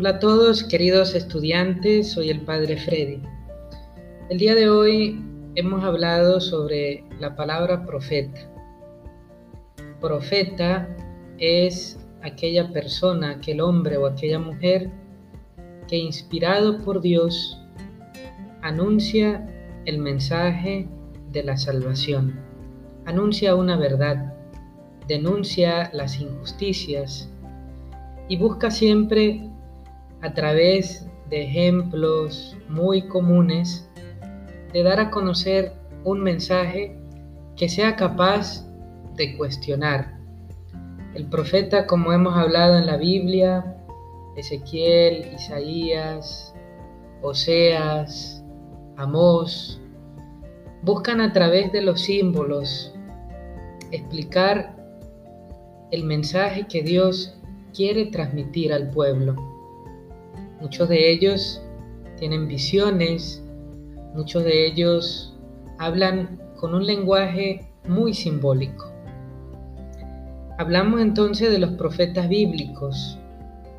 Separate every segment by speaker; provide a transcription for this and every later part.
Speaker 1: Hola a todos, queridos estudiantes, soy el Padre Freddy. El día de hoy hemos hablado sobre la palabra profeta. Profeta es aquella persona, aquel hombre o aquella mujer que inspirado por Dios anuncia el mensaje de la salvación, anuncia una verdad, denuncia las injusticias y busca siempre a través de ejemplos muy comunes de dar a conocer un mensaje que sea capaz de cuestionar. El profeta, como hemos hablado en la Biblia, Ezequiel, Isaías, Oseas, Amós, buscan a través de los símbolos explicar el mensaje que Dios quiere transmitir al pueblo. Muchos de ellos tienen visiones, muchos de ellos hablan con un lenguaje muy simbólico. Hablamos entonces de los profetas bíblicos.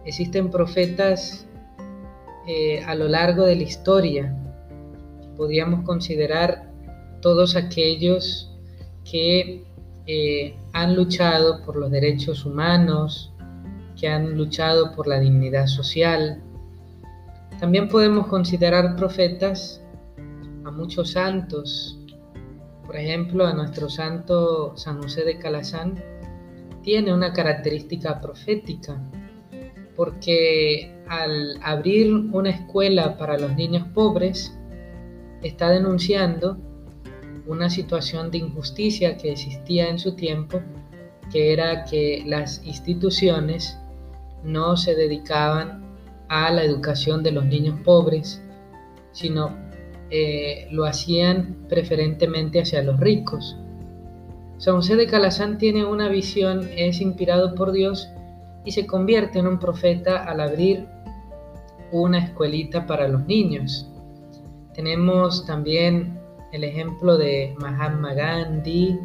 Speaker 1: Existen profetas eh, a lo largo de la historia. Podríamos considerar todos aquellos que eh, han luchado por los derechos humanos, que han luchado por la dignidad social. También podemos considerar profetas a muchos santos, por ejemplo, a nuestro santo San José de Calazán, tiene una característica profética, porque al abrir una escuela para los niños pobres, está denunciando una situación de injusticia que existía en su tiempo, que era que las instituciones no se dedicaban a la educación de los niños pobres, sino eh, lo hacían preferentemente hacia los ricos. San José de Calazán tiene una visión, es inspirado por Dios y se convierte en un profeta al abrir una escuelita para los niños. Tenemos también el ejemplo de Mahatma Gandhi,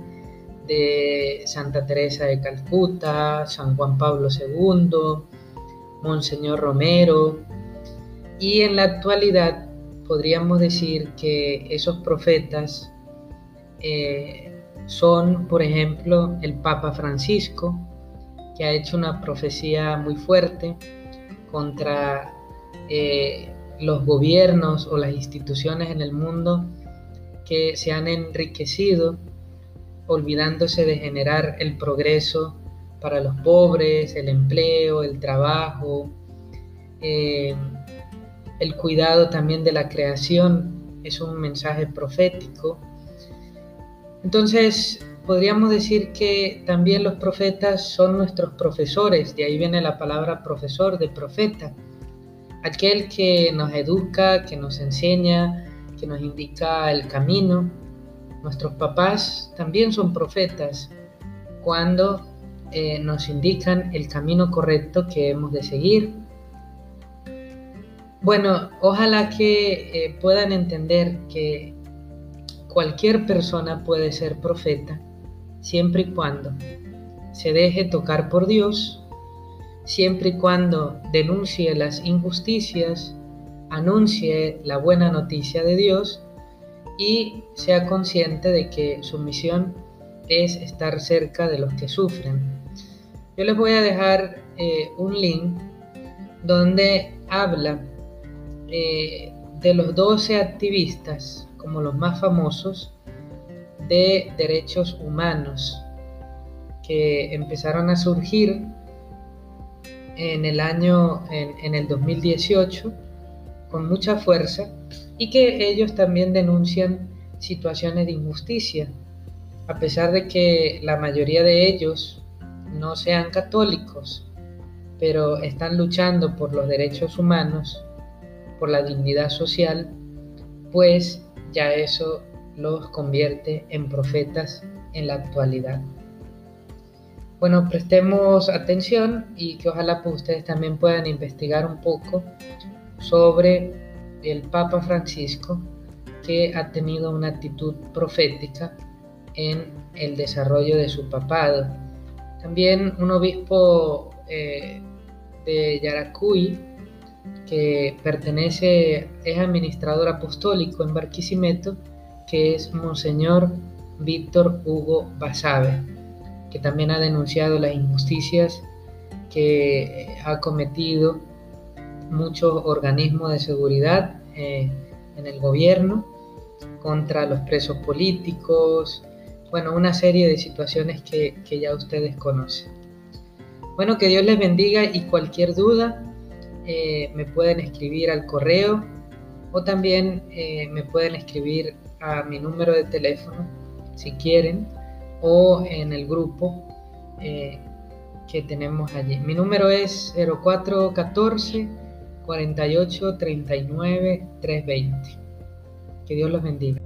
Speaker 1: de Santa Teresa de Calcuta, San Juan Pablo II, Monseñor Romero, y en la actualidad podríamos decir que esos profetas eh, son, por ejemplo, el Papa Francisco, que ha hecho una profecía muy fuerte contra eh, los gobiernos o las instituciones en el mundo que se han enriquecido olvidándose de generar el progreso para los pobres, el empleo, el trabajo, eh, el cuidado también de la creación, es un mensaje profético. Entonces, podríamos decir que también los profetas son nuestros profesores, de ahí viene la palabra profesor, de profeta, aquel que nos educa, que nos enseña, que nos indica el camino. Nuestros papás también son profetas cuando eh, nos indican el camino correcto que hemos de seguir. Bueno, ojalá que eh, puedan entender que cualquier persona puede ser profeta siempre y cuando se deje tocar por Dios, siempre y cuando denuncie las injusticias, anuncie la buena noticia de Dios y sea consciente de que su misión es estar cerca de los que sufren. Yo les voy a dejar eh, un link donde habla eh, de los 12 activistas como los más famosos de derechos humanos que empezaron a surgir en el año, en el 2018 con mucha fuerza y que ellos también denuncian situaciones de injusticia, a pesar de que la mayoría de ellos no sean católicos, pero están luchando por los derechos humanos, por la dignidad social, pues ya eso los convierte en profetas en la actualidad. Bueno, prestemos atención y que ojalá pues ustedes también puedan investigar un poco sobre el Papa Francisco que ha tenido una actitud profética en el desarrollo de su papado. También un obispo eh, de Yaracuy que pertenece, es administrador apostólico en Barquisimeto, que es Monseñor Víctor Hugo Basabe, que también ha denunciado las injusticias que ha cometido muchos organismos de seguridad eh, en el gobierno contra los presos políticos, bueno, una serie de situaciones que, ya ustedes conocen. Bueno, que Dios les bendiga y cualquier duda eh, me pueden escribir al correo o también eh, me pueden escribir a mi número de teléfono si quieren o en el grupo eh, que tenemos allí. Mi número es 0414 48 39 320. Que Dios los bendiga.